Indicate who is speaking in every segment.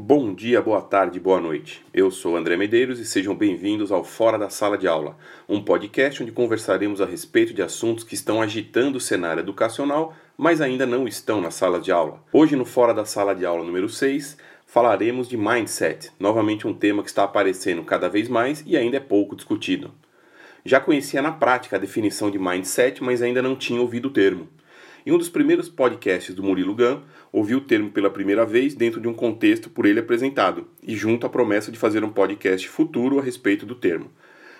Speaker 1: Bom dia, boa tarde, boa noite. Eu sou André Medeiros e sejam bem-vindos ao Fora da Sala de Aula, um podcast onde conversaremos a respeito de assuntos que estão agitando o cenário educacional, mas ainda não estão na sala de aula. Hoje, no Fora da Sala de Aula número 6, falaremos de mindset, novamente um tema que está aparecendo cada vez mais e ainda é pouco discutido. Já conhecia na prática a definição de mindset, mas ainda não tinha ouvido o termo. Em um dos primeiros podcasts do Murilo Gun, ouvi o termo pela primeira vez dentro de um contexto por ele apresentado, e junto à promessa de fazer um podcast futuro a respeito do termo.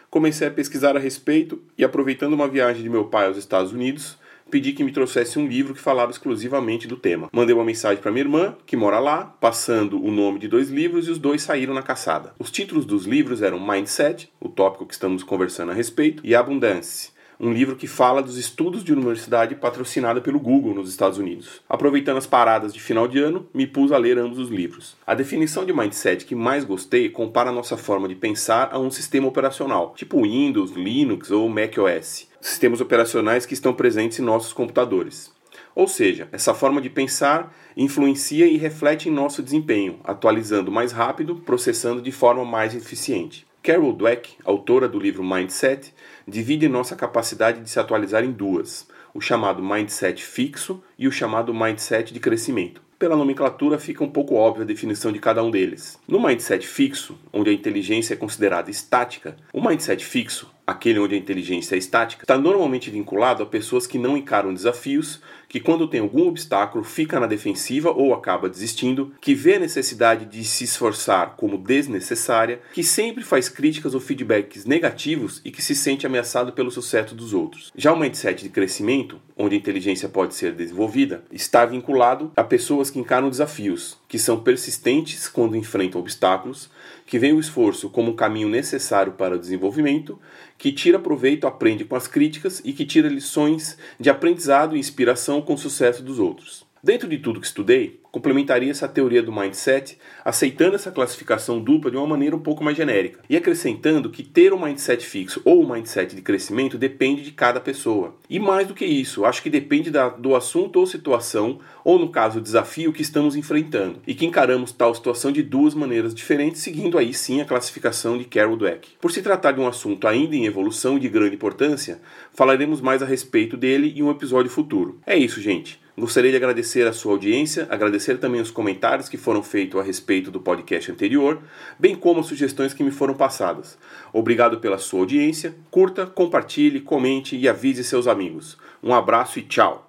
Speaker 1: Comecei a pesquisar a respeito e, aproveitando uma viagem de meu pai aos Estados Unidos, pedi que me trouxesse um livro que falava exclusivamente do tema. Mandei uma mensagem para minha irmã, que mora lá, passando o nome de dois livros e os dois saíram na caçada. Os títulos dos livros eram Mindset, o tópico que estamos conversando a respeito, e Abundance, um livro que fala dos estudos de universidade patrocinada pelo Google nos Estados Unidos. Aproveitando as paradas de final de ano, me pus a ler ambos os livros. A definição de mindset que mais gostei compara a nossa forma de pensar a um sistema operacional, tipo Windows, Linux ou macOS, sistemas operacionais que estão presentes em nossos computadores. Ou seja, essa forma de pensar influencia e reflete em nosso desempenho, atualizando mais rápido, processando de forma mais eficiente. Carol Dweck, autora do livro Mindset, divide nossa capacidade de se atualizar em duas: o chamado mindset fixo e o chamado mindset de crescimento. Pela nomenclatura fica um pouco óbvia a definição de cada um deles. No mindset fixo, onde a inteligência é considerada estática, o mindset fixo aquele onde a inteligência é estática, está normalmente vinculado a pessoas que não encaram desafios, que quando tem algum obstáculo fica na defensiva ou acaba desistindo, que vê a necessidade de se esforçar como desnecessária, que sempre faz críticas ou feedbacks negativos e que se sente ameaçado pelo sucesso dos outros. Já o mindset de crescimento, onde a inteligência pode ser desenvolvida, está vinculado a pessoas que encaram desafios, que são persistentes quando enfrentam obstáculos, que veem o esforço como um caminho necessário para o desenvolvimento, que tira proveito, aprende com as críticas e que tira lições de aprendizado e inspiração com o sucesso dos outros. Dentro de tudo que estudei, complementaria essa teoria do mindset aceitando essa classificação dupla de uma maneira um pouco mais genérica e acrescentando que ter um mindset fixo ou um mindset de crescimento depende de cada pessoa. E mais do que isso, acho que depende da, do assunto ou situação, ou no caso, desafio que estamos enfrentando, e que encaramos tal situação de duas maneiras diferentes, seguindo aí sim a classificação de Carol Dweck. Por se tratar de um assunto ainda em evolução e de grande importância, falaremos mais a respeito dele em um episódio futuro. É isso, gente. Gostaria de agradecer a sua audiência, agradecer também os comentários que foram feitos a respeito do podcast anterior, bem como as sugestões que me foram passadas. Obrigado pela sua audiência, curta, compartilhe, comente e avise seus amigos. Um abraço e tchau!